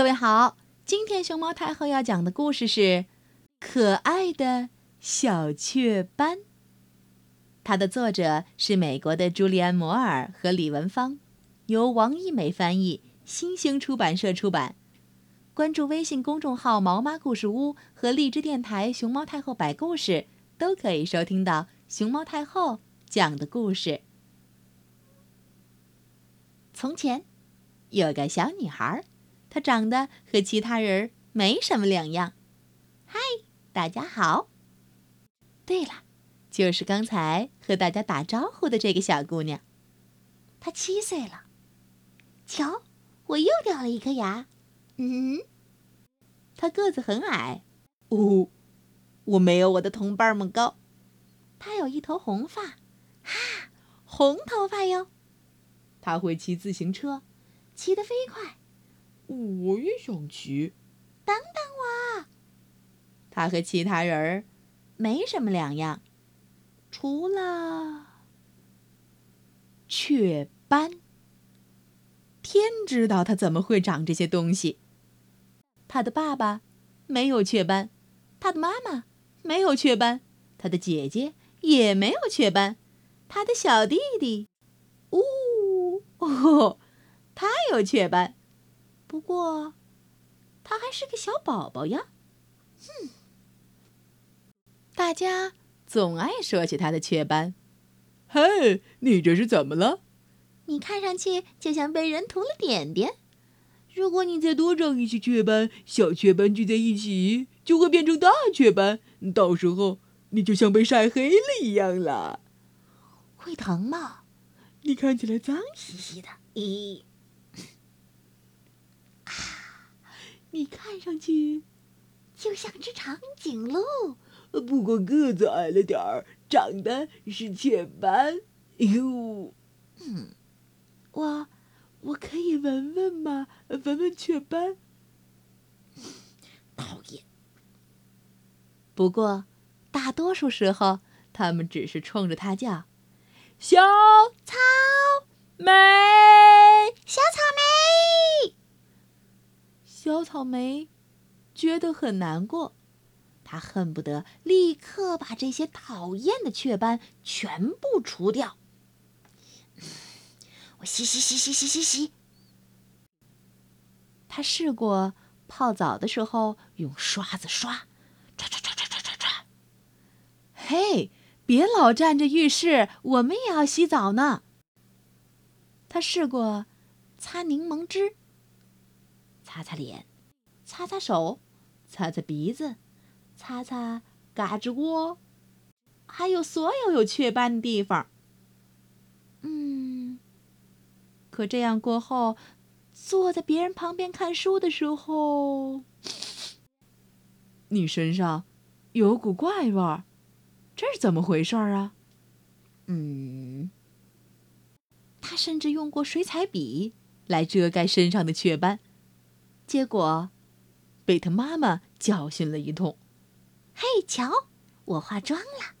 各位好，今天熊猫太后要讲的故事是《可爱的小雀斑》。它的作者是美国的朱利安·摩尔和李文芳，由王一美翻译，新兴出版社出版。关注微信公众号“毛妈故事屋”和荔枝电台“熊猫太后摆故事”，都可以收听到熊猫太后讲的故事。从前，有个小女孩，她长得和其他人没什么两样。嗨，大家好！对了，就是刚才和大家打招呼的这个小姑娘。她七岁了。瞧，我又掉了一颗牙。嗯，她个子很矮。哦，我没有我的同伴们高。她有一头红发，哈，红头发哟。他会骑自行车，骑得飞快。我也想骑。等等我。他和其他人儿没什么两样，除了雀斑。天知道他怎么会长这些东西。他的爸爸没有雀斑，他的妈妈没有雀斑，他的姐姐也没有雀斑，他的小弟弟，呜。哦，他有雀斑，不过他还是个小宝宝呀。哼，大家总爱说起他的雀斑。嘿，你这是怎么了？你看上去就像被人涂了点点。如果你再多长一些雀斑，小雀斑聚在一起就会变成大雀斑，到时候你就像被晒黑了一样了。会疼吗？你看起来脏兮兮的，咦，啊！你看上去就像只长颈鹿，不过个子矮了点儿，长得是雀斑。哟，嗯，我我可以闻闻吗？闻闻雀斑？讨厌。不过，大多数时候，他们只是冲着他叫。小草莓，小草莓，小草莓觉得很难过，他恨不得立刻把这些讨厌的雀斑全部除掉。我洗洗洗洗洗洗洗。他试过泡澡的时候用刷子刷，刷刷刷刷刷刷刷。嘿。别老站着浴室，我们也要洗澡呢。他试过擦柠檬汁，擦擦脸，擦擦手，擦擦鼻子，擦擦嘎吱窝，还有所有有雀斑的地方。嗯，可这样过后，坐在别人旁边看书的时候，你身上有股怪味儿。这是怎么回事啊？嗯，他甚至用过水彩笔来遮盖身上的雀斑，结果被他妈妈教训了一通。嘿，瞧，我化妆了。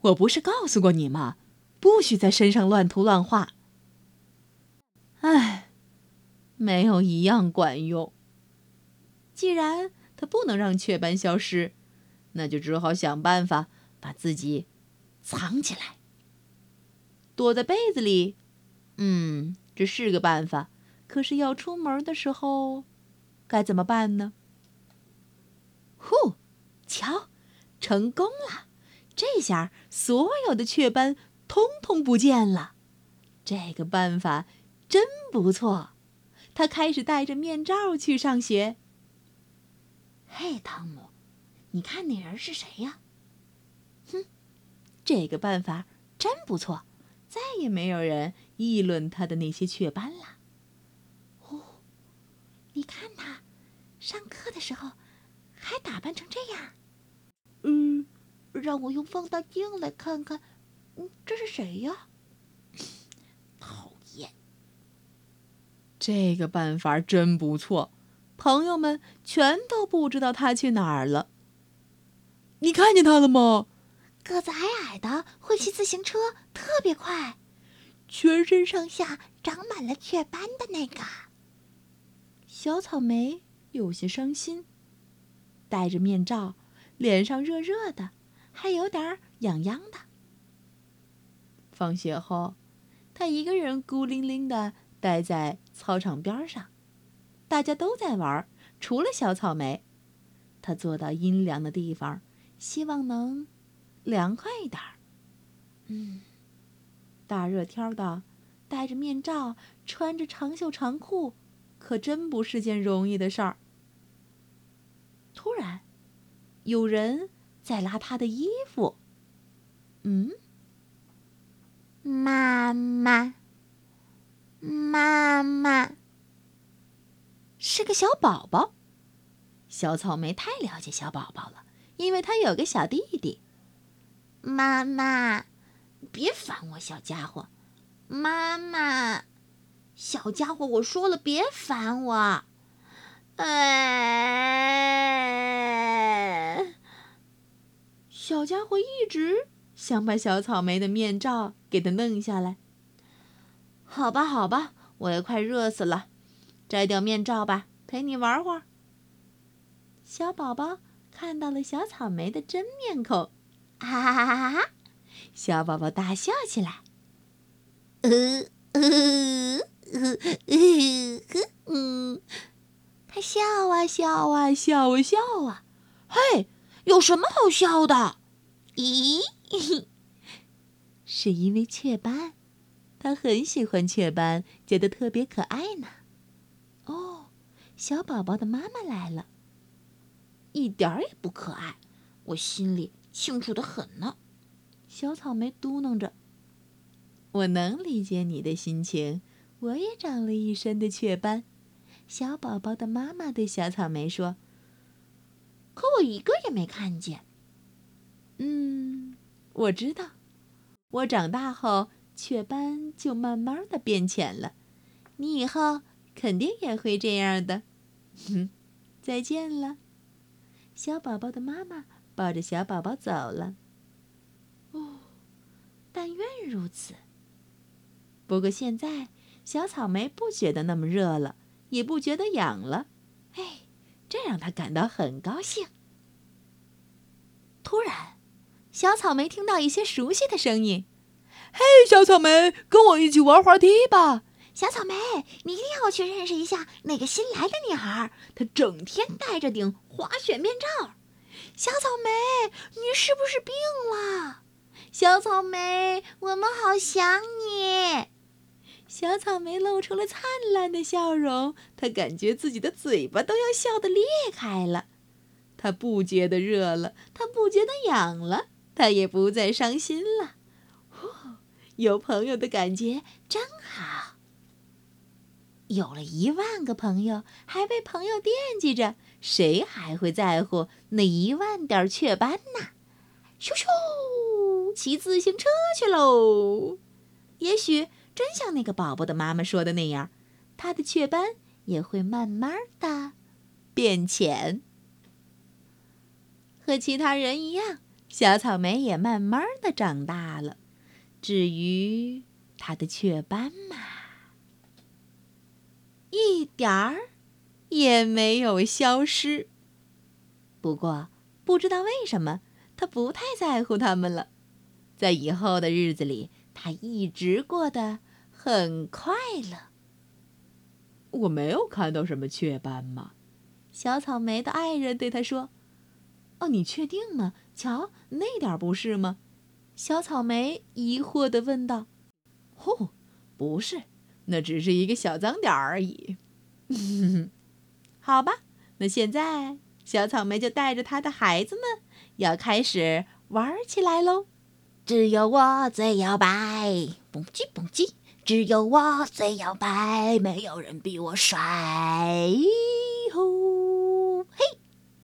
我不是告诉过你吗？不许在身上乱涂乱画。唉，没有一样管用。既然他不能让雀斑消失。那就只好想办法把自己藏起来，躲在被子里。嗯，这是个办法。可是要出门的时候，该怎么办呢？呼，瞧，成功了！这下所有的雀斑通通不见了。这个办法真不错。他开始戴着面罩去上学。嘿，汤姆。你看那人是谁呀？哼，这个办法真不错，再也没有人议论他的那些雀斑了。哦，你看他上课的时候还打扮成这样。嗯，让我用放大镜来看看，嗯，这是谁呀？讨厌！这个办法真不错，朋友们全都不知道他去哪儿了。你看见他了吗？个子矮矮的，会骑自行车，特别快，全身上下长满了雀斑的那个。小草莓有些伤心，戴着面罩，脸上热热的，还有点痒痒的。放学后，他一个人孤零零的待在操场边上，大家都在玩，除了小草莓。他坐到阴凉的地方，希望能凉快一点。嗯，大热天的，戴着面罩，穿着长袖长裤，可真不是件容易的事儿。突然，有人在拉他的衣服。嗯，妈妈，妈妈，是个小宝宝。小草莓太了解小宝宝了，因为他有个小弟弟。妈妈，别烦我，小家伙。妈妈，小家伙，我说了，别烦我。哎，小家伙一直想把小草莓的面罩给他弄下来。好吧，好吧，我也快热死了，摘掉面罩吧，陪你玩会儿。小宝宝看到了小草莓的真面孔，哈哈哈哈哈哈！小宝宝大笑起来。呃呃嗯，他笑啊笑啊笑啊笑啊！嘿，有什么好笑的？咦，是因为雀斑，他很喜欢雀斑，觉得特别可爱呢。哦，小宝宝的妈妈来了。一点儿也不可爱，我心里清楚的很呢。小草莓嘟囔着：“我能理解你的心情，我也长了一身的雀斑。”小宝宝的妈妈对小草莓说：“可我一个也没看见。”嗯，我知道，我长大后雀斑就慢慢的变浅了，你以后肯定也会这样的。哼，再见了。小宝宝的妈妈抱着小宝宝走了。哦，但愿如此。不过现在小草莓不觉得那么热了，也不觉得痒了，哎，这让他感到很高兴。突然，小草莓听到一些熟悉的声音：“嘿，小草莓，跟我一起玩滑梯吧！”小草莓，你一定要去认识一下那个新来的女孩，她整天戴着顶滑雪面罩。小草莓，你是不是病了？小草莓，我们好想你。小草莓露出了灿烂的笑容，他感觉自己的嘴巴都要笑得裂开了。他不觉得热了，他不觉得痒了，他也不再伤心了。呼，有朋友的感觉真好。有了一万个朋友，还被朋友惦记着，谁还会在乎那一万点雀斑呢？咻咻，骑自行车去喽！也许真像那个宝宝的妈妈说的那样，他的雀斑也会慢慢的变浅。和其他人一样，小草莓也慢慢的长大了。至于他的雀斑嘛……一点儿也没有消失。不过，不知道为什么，他不太在乎他们了。在以后的日子里，他一直过得很快乐。我没有看到什么雀斑嘛，小草莓的爱人对他说：“哦，你确定吗？瞧，那点不是吗？”小草莓疑惑地问道。“哦，不是。”那只是一个小脏点而已，好吧。那现在，小草莓就带着他的孩子们要开始玩起来喽。只有我最摇摆，蹦极蹦极。只有我最摇摆，没有人比我帅。